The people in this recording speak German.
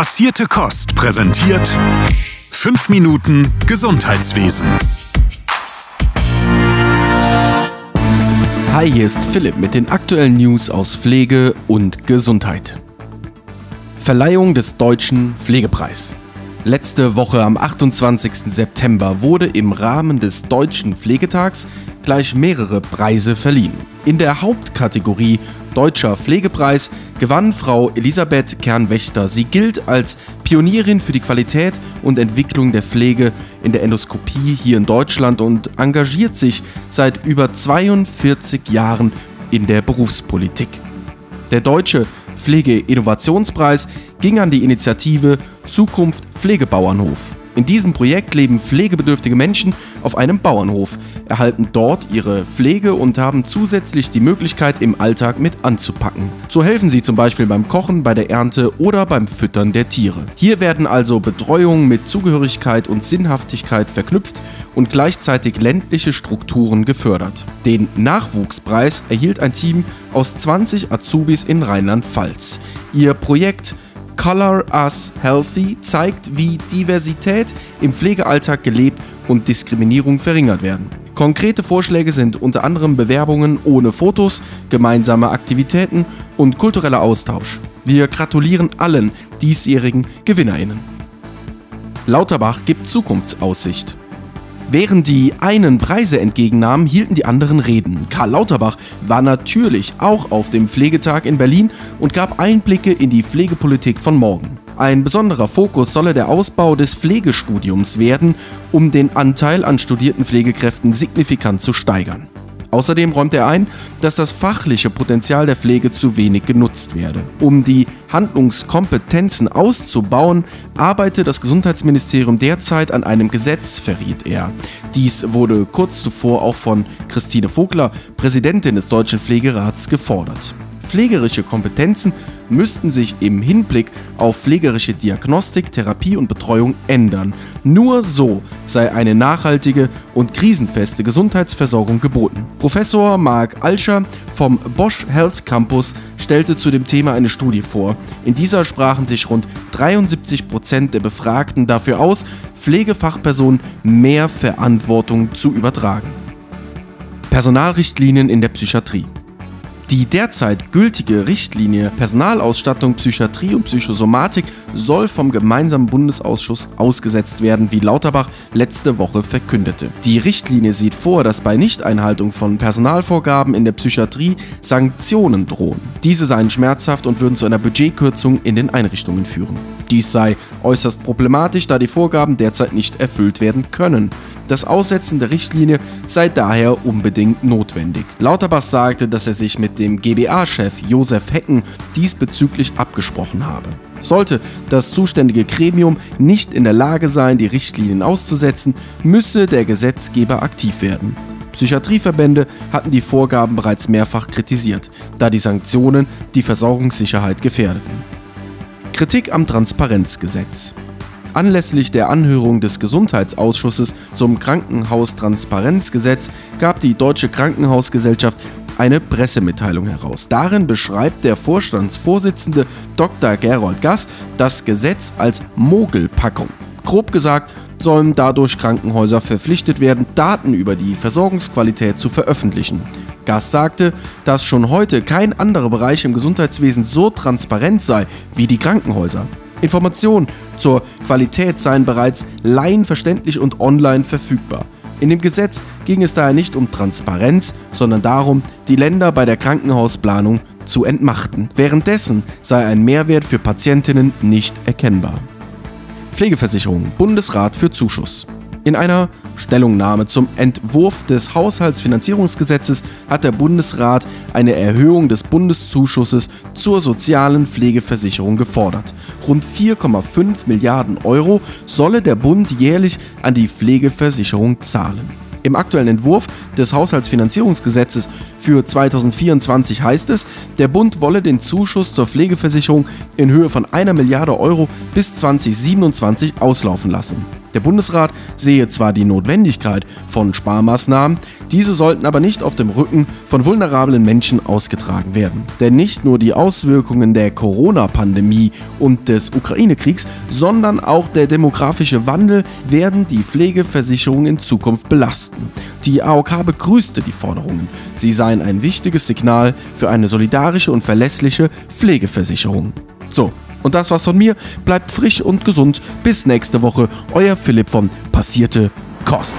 Passierte Kost präsentiert 5 Minuten Gesundheitswesen. Hi, hier ist Philipp mit den aktuellen News aus Pflege und Gesundheit. Verleihung des Deutschen Pflegepreis. Letzte Woche am 28. September wurde im Rahmen des Deutschen Pflegetags gleich mehrere Preise verliehen. In der Hauptkategorie Deutscher Pflegepreis gewann Frau Elisabeth Kernwächter. Sie gilt als Pionierin für die Qualität und Entwicklung der Pflege in der Endoskopie hier in Deutschland und engagiert sich seit über 42 Jahren in der Berufspolitik. Der Deutsche Pflegeinnovationspreis ging an die Initiative Zukunft Pflegebauernhof. In diesem Projekt leben pflegebedürftige Menschen auf einem Bauernhof, erhalten dort ihre Pflege und haben zusätzlich die Möglichkeit, im Alltag mit anzupacken. So helfen sie zum Beispiel beim Kochen, bei der Ernte oder beim Füttern der Tiere. Hier werden also Betreuung mit Zugehörigkeit und Sinnhaftigkeit verknüpft und gleichzeitig ländliche Strukturen gefördert. Den Nachwuchspreis erhielt ein Team aus 20 Azubis in Rheinland-Pfalz. Ihr Projekt Color Us Healthy zeigt, wie Diversität im Pflegealltag gelebt und Diskriminierung verringert werden. Konkrete Vorschläge sind unter anderem Bewerbungen ohne Fotos, gemeinsame Aktivitäten und kultureller Austausch. Wir gratulieren allen diesjährigen Gewinnerinnen. Lauterbach gibt Zukunftsaussicht. Während die einen Preise entgegennahmen, hielten die anderen Reden. Karl Lauterbach war natürlich auch auf dem Pflegetag in Berlin und gab Einblicke in die Pflegepolitik von morgen. Ein besonderer Fokus solle der Ausbau des Pflegestudiums werden, um den Anteil an studierten Pflegekräften signifikant zu steigern. Außerdem räumt er ein, dass das fachliche Potenzial der Pflege zu wenig genutzt werde. Um die Handlungskompetenzen auszubauen, arbeite das Gesundheitsministerium derzeit an einem Gesetz, verriet er. Dies wurde kurz zuvor auch von Christine Vogler, Präsidentin des Deutschen Pflegerats, gefordert. Pflegerische Kompetenzen müssten sich im Hinblick auf pflegerische Diagnostik, Therapie und Betreuung ändern. Nur so sei eine nachhaltige und krisenfeste Gesundheitsversorgung geboten. Professor Marc Alscher vom Bosch Health Campus stellte zu dem Thema eine Studie vor. In dieser sprachen sich rund 73 Prozent der Befragten dafür aus, Pflegefachpersonen mehr Verantwortung zu übertragen. Personalrichtlinien in der Psychiatrie. Die derzeit gültige Richtlinie Personalausstattung Psychiatrie und Psychosomatik soll vom gemeinsamen Bundesausschuss ausgesetzt werden, wie Lauterbach letzte Woche verkündete. Die Richtlinie sieht vor, dass bei Nichteinhaltung von Personalvorgaben in der Psychiatrie Sanktionen drohen. Diese seien schmerzhaft und würden zu einer Budgetkürzung in den Einrichtungen führen. Dies sei äußerst problematisch, da die Vorgaben derzeit nicht erfüllt werden können. Das Aussetzen der Richtlinie sei daher unbedingt notwendig. Lauterbach sagte, dass er sich mit dem GBA-Chef Josef Hecken diesbezüglich abgesprochen habe. Sollte das zuständige Gremium nicht in der Lage sein, die Richtlinien auszusetzen, müsse der Gesetzgeber aktiv werden. Psychiatrieverbände hatten die Vorgaben bereits mehrfach kritisiert, da die Sanktionen die Versorgungssicherheit gefährdeten. Kritik am Transparenzgesetz. Anlässlich der Anhörung des Gesundheitsausschusses zum Krankenhaustransparenzgesetz gab die Deutsche Krankenhausgesellschaft eine Pressemitteilung heraus. Darin beschreibt der Vorstandsvorsitzende Dr. Gerold Gass das Gesetz als Mogelpackung. Grob gesagt sollen dadurch Krankenhäuser verpflichtet werden, Daten über die Versorgungsqualität zu veröffentlichen. Gass sagte, dass schon heute kein anderer Bereich im Gesundheitswesen so transparent sei wie die Krankenhäuser. Informationen zur Qualität seien bereits laienverständlich und online verfügbar. In dem Gesetz ging es daher nicht um Transparenz, sondern darum, die Länder bei der Krankenhausplanung zu entmachten. Währenddessen sei ein Mehrwert für Patientinnen nicht erkennbar. Pflegeversicherung Bundesrat für Zuschuss. In einer Stellungnahme zum Entwurf des Haushaltsfinanzierungsgesetzes hat der Bundesrat eine Erhöhung des Bundeszuschusses zur sozialen Pflegeversicherung gefordert. Rund 4,5 Milliarden Euro solle der Bund jährlich an die Pflegeversicherung zahlen. Im aktuellen Entwurf des Haushaltsfinanzierungsgesetzes für 2024 heißt es, der Bund wolle den Zuschuss zur Pflegeversicherung in Höhe von einer Milliarde Euro bis 2027 auslaufen lassen. Der Bundesrat sehe zwar die Notwendigkeit von Sparmaßnahmen, Diese sollten aber nicht auf dem Rücken von vulnerablen Menschen ausgetragen werden. Denn nicht nur die Auswirkungen der Corona-Pandemie und des Ukraine-Kriegs, sondern auch der demografische Wandel werden die Pflegeversicherung in Zukunft belasten. Die AOK begrüßte die Forderungen. Sie seien ein wichtiges Signal für eine solidarische und verlässliche Pflegeversicherung. So, und das war's von mir. Bleibt frisch und gesund. Bis nächste Woche. Euer Philipp von Passierte Kost.